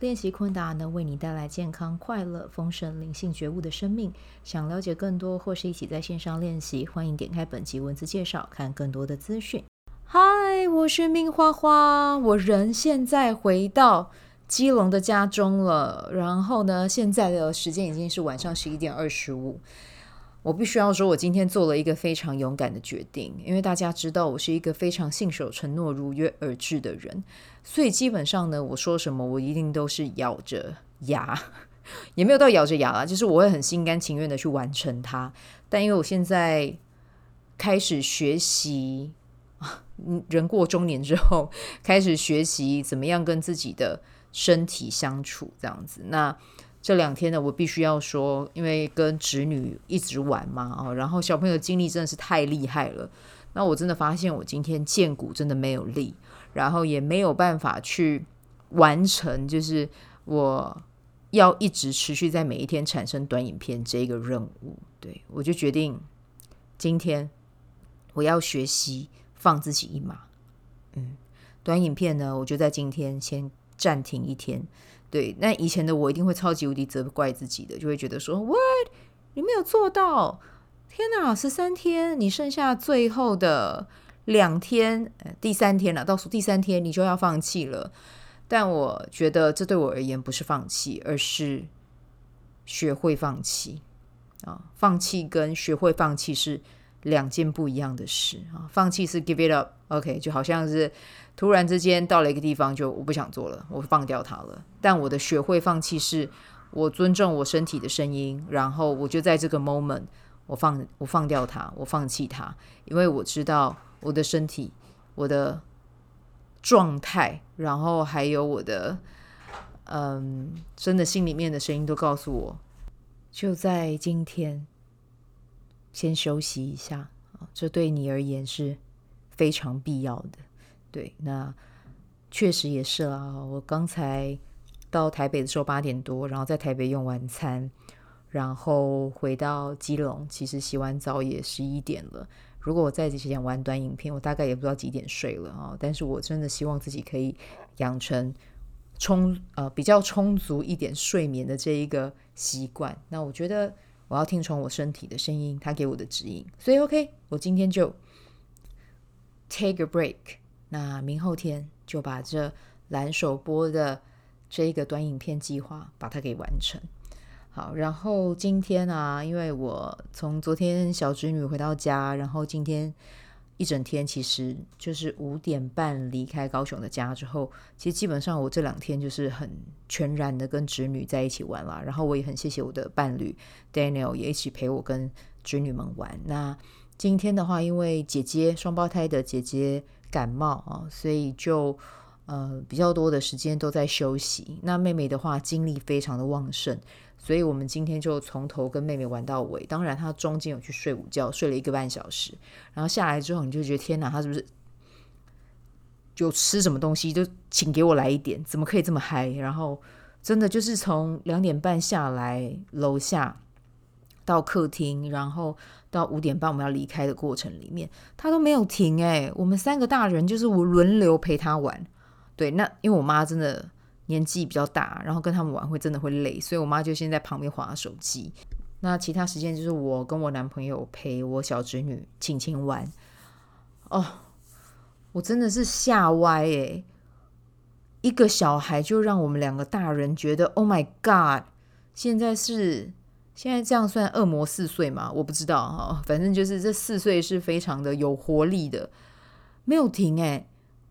练习昆达能为你带来健康、快乐、丰盛、灵性觉悟的生命。想了解更多，或是一起在线上练习，欢迎点开本集文字介绍，看更多的资讯。嗨，我是命花花，我人现在回到基隆的家中了。然后呢，现在的时间已经是晚上十一点二十五。我必须要说，我今天做了一个非常勇敢的决定，因为大家知道我是一个非常信守承诺、如约而至的人，所以基本上呢，我说什么我一定都是咬着牙，也没有到咬着牙啦，就是我会很心甘情愿的去完成它。但因为我现在开始学习，人过中年之后开始学习怎么样跟自己的身体相处，这样子那。这两天呢，我必须要说，因为跟侄女一直玩嘛，哦，然后小朋友精力真的是太厉害了。那我真的发现，我今天荐骨真的没有力，然后也没有办法去完成，就是我要一直持续在每一天产生短影片这个任务。对，我就决定今天我要学习放自己一马。嗯，短影片呢，我就在今天先暂停一天。对，那以前的我一定会超级无敌责怪自己的，就会觉得说，What？你没有做到！天哪，十三天，你剩下最后的两天，第三天了，倒数第三天，你就要放弃了。但我觉得这对我而言不是放弃，而是学会放弃啊！放弃跟学会放弃是两件不一样的事啊！放弃是 give it up，OK，就好像是。突然之间到了一个地方，就我不想做了，我放掉它了。但我的学会放弃是，我尊重我身体的声音，然后我就在这个 moment，我放我放掉它，我放弃它，因为我知道我的身体、我的状态，然后还有我的嗯，真的心里面的声音都告诉我，就在今天先休息一下，这对你而言是非常必要的。对，那确实也是啦。我刚才到台北的时候八点多，然后在台北用晚餐，然后回到基隆，其实洗完澡也十一点了。如果我在之前玩短影片，我大概也不知道几点睡了啊。但是我真的希望自己可以养成充呃比较充足一点睡眠的这一个习惯。那我觉得我要听从我身体的声音，它给我的指引。所以 OK，我今天就 take a break。那明后天就把这蓝手播的这一个短影片计划把它给完成。好，然后今天啊，因为我从昨天小侄女回到家，然后今天一整天其实就是五点半离开高雄的家之后，其实基本上我这两天就是很全然的跟侄女在一起玩了。然后我也很谢谢我的伴侣 Daniel 也一起陪我跟侄女们玩。那今天的话，因为姐姐双胞胎的姐姐。感冒啊，所以就呃比较多的时间都在休息。那妹妹的话精力非常的旺盛，所以我们今天就从头跟妹妹玩到尾。当然她中间有去睡午觉，睡了一个半小时，然后下来之后你就觉得天哪，她是不是就吃什么东西就请给我来一点？怎么可以这么嗨？然后真的就是从两点半下来楼下到客厅，然后。到五点半我们要离开的过程里面，他都没有停哎。我们三个大人就是我轮流陪他玩，对，那因为我妈真的年纪比较大，然后跟他们玩会真的会累，所以我妈就先在旁边划手机。那其他时间就是我跟我男朋友陪我小侄女晴晴玩。哦，我真的是吓歪哎！一个小孩就让我们两个大人觉得 Oh my God，现在是。现在这样算恶魔四岁吗？我不知道哈，反正就是这四岁是非常的有活力的，没有停诶，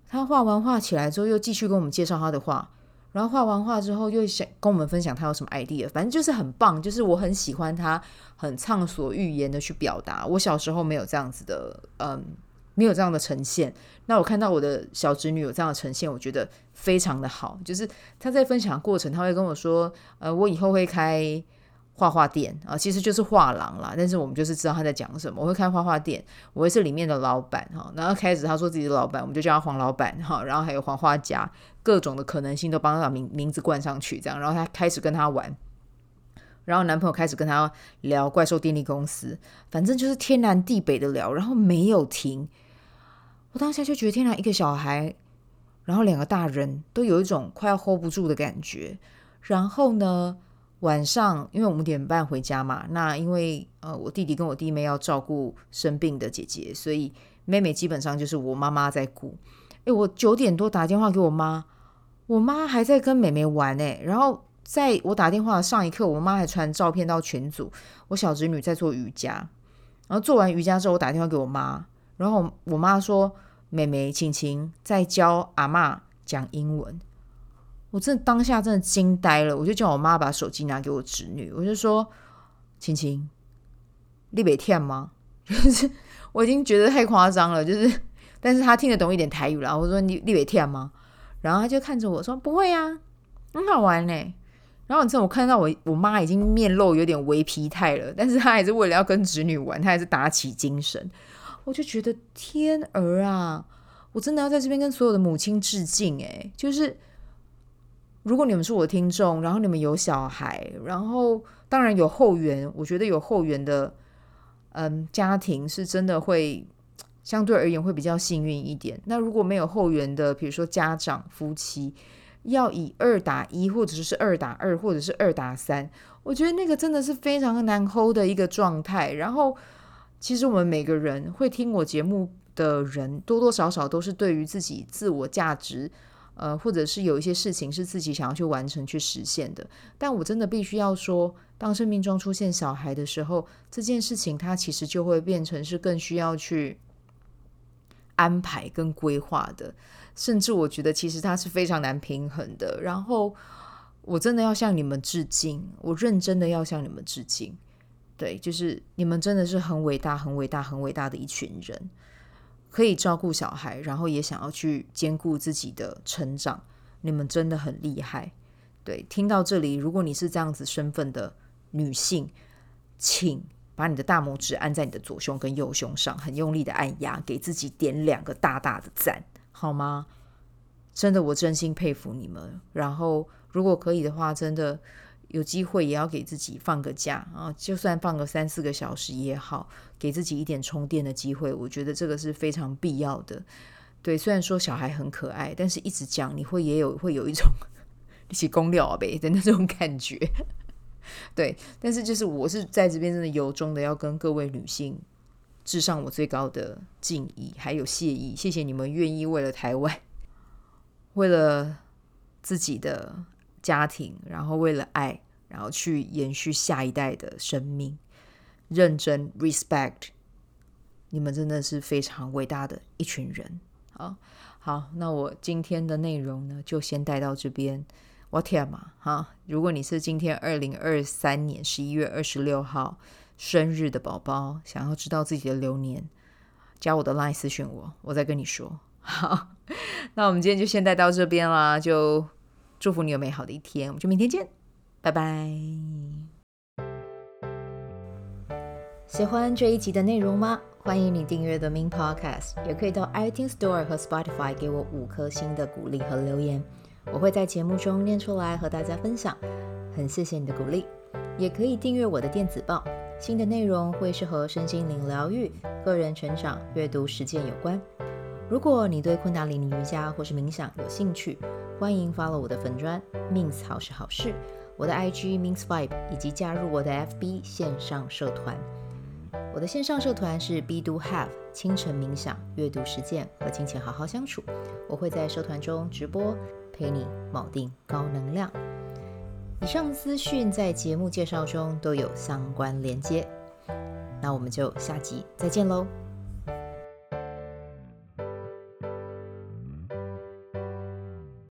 他画完画起来之后，又继续跟我们介绍他的画，然后画完画之后又想跟我们分享他有什么 idea，反正就是很棒，就是我很喜欢他很畅所欲言的去表达。我小时候没有这样子的，嗯，没有这样的呈现。那我看到我的小侄女有这样的呈现，我觉得非常的好。就是他在分享过程，他会跟我说，呃，我以后会开。画画店啊，其实就是画廊啦。但是我们就是知道他在讲什么。我会看画画店，我会是里面的老板哈。然后开始他说自己的老板，我们就叫他黄老板哈。然后还有黄画家，各种的可能性都帮他把名名字冠上去，这样。然后他开始跟他玩，然后男朋友开始跟他聊怪兽电力公司，反正就是天南地北的聊，然后没有停。我当下就觉得天哪，一个小孩，然后两个大人都有一种快要 hold 不住的感觉。然后呢，晚上因为五点半回家嘛，那因为呃我弟弟跟我弟妹要照顾生病的姐姐，所以妹妹基本上就是我妈妈在顾。诶，我九点多打电话给我妈，我妈还在跟妹妹玩诶。然后在我打电话的上一刻，我妈还传照片到群组，我小侄女在做瑜伽。然后做完瑜伽之后，我打电话给我妈，然后我妈说妹妹晴晴在教阿嬷讲英文。我真的当下真的惊呆了，我就叫我妈把手机拿给我侄女，我就说：“晴晴，你北天吗？” 就是我已经觉得太夸张了，就是，但是他听得懂一点台语啦。我说：“你你北天吗？”然后他就看着我说：“不会啊，很好玩呢。”然后你知道我看到我我妈已经面露有点微疲态了，但是她还是为了要跟侄女玩，她还是打起精神。我就觉得天儿啊，我真的要在这边跟所有的母亲致敬诶，就是。如果你们是我的听众，然后你们有小孩，然后当然有后援，我觉得有后援的，嗯，家庭是真的会相对而言会比较幸运一点。那如果没有后援的，比如说家长、夫妻，要以二打一，或者是二打二，或者是二打三，我觉得那个真的是非常难 hold 的一个状态。然后，其实我们每个人会听我节目的人，多多少少都是对于自己自我价值。呃，或者是有一些事情是自己想要去完成、去实现的，但我真的必须要说，当生命中出现小孩的时候，这件事情它其实就会变成是更需要去安排跟规划的，甚至我觉得其实它是非常难平衡的。然后我真的要向你们致敬，我认真的要向你们致敬，对，就是你们真的是很伟大、很伟大、很伟大的一群人。可以照顾小孩，然后也想要去兼顾自己的成长，你们真的很厉害。对，听到这里，如果你是这样子身份的女性，请把你的大拇指按在你的左胸跟右胸上，很用力的按压，给自己点两个大大的赞，好吗？真的，我真心佩服你们。然后，如果可以的话，真的。有机会也要给自己放个假啊，就算放个三四个小时也好，给自己一点充电的机会。我觉得这个是非常必要的。对，虽然说小孩很可爱，但是一直讲你会也有会有一种一起公料呗的那种感觉。对，但是就是我是在这边真的由衷的要跟各位女性致上我最高的敬意，还有谢意。谢谢你们愿意为了台湾，为了自己的。家庭，然后为了爱，然后去延续下一代的生命，认真 respect，你们真的是非常伟大的一群人。好，好，那我今天的内容呢，就先带到这边。我天嘛，哈！如果你是今天二零二三年十一月二十六号生日的宝宝，想要知道自己的流年，加我的 line 私讯我，我再跟你说。好，那我们今天就先带到这边啦，就。祝福你有美好的一天，我们就明天见，拜拜。喜欢这一集的内容吗？欢迎你订阅 The Min Podcast，也可以到 iTunes Store 和 Spotify 给我五颗星的鼓励和留言，我会在节目中念出来和大家分享。很谢谢你的鼓励，也可以订阅我的电子报，新的内容会是和身心灵疗愈、个人成长、阅读实践有关。如果你对昆达里尼瑜伽或是冥想有兴趣，欢迎 follow 我的粉专 Min's 好是好事，我的 IG Min's Vibe，以及加入我的 FB 线上社团。我的线上社团是 Be Do Have 清晨冥想、阅读实践和金钱好好相处。我会在社团中直播，陪你锚定高能量。以上资讯在节目介绍中都有相关连接。那我们就下集再见喽。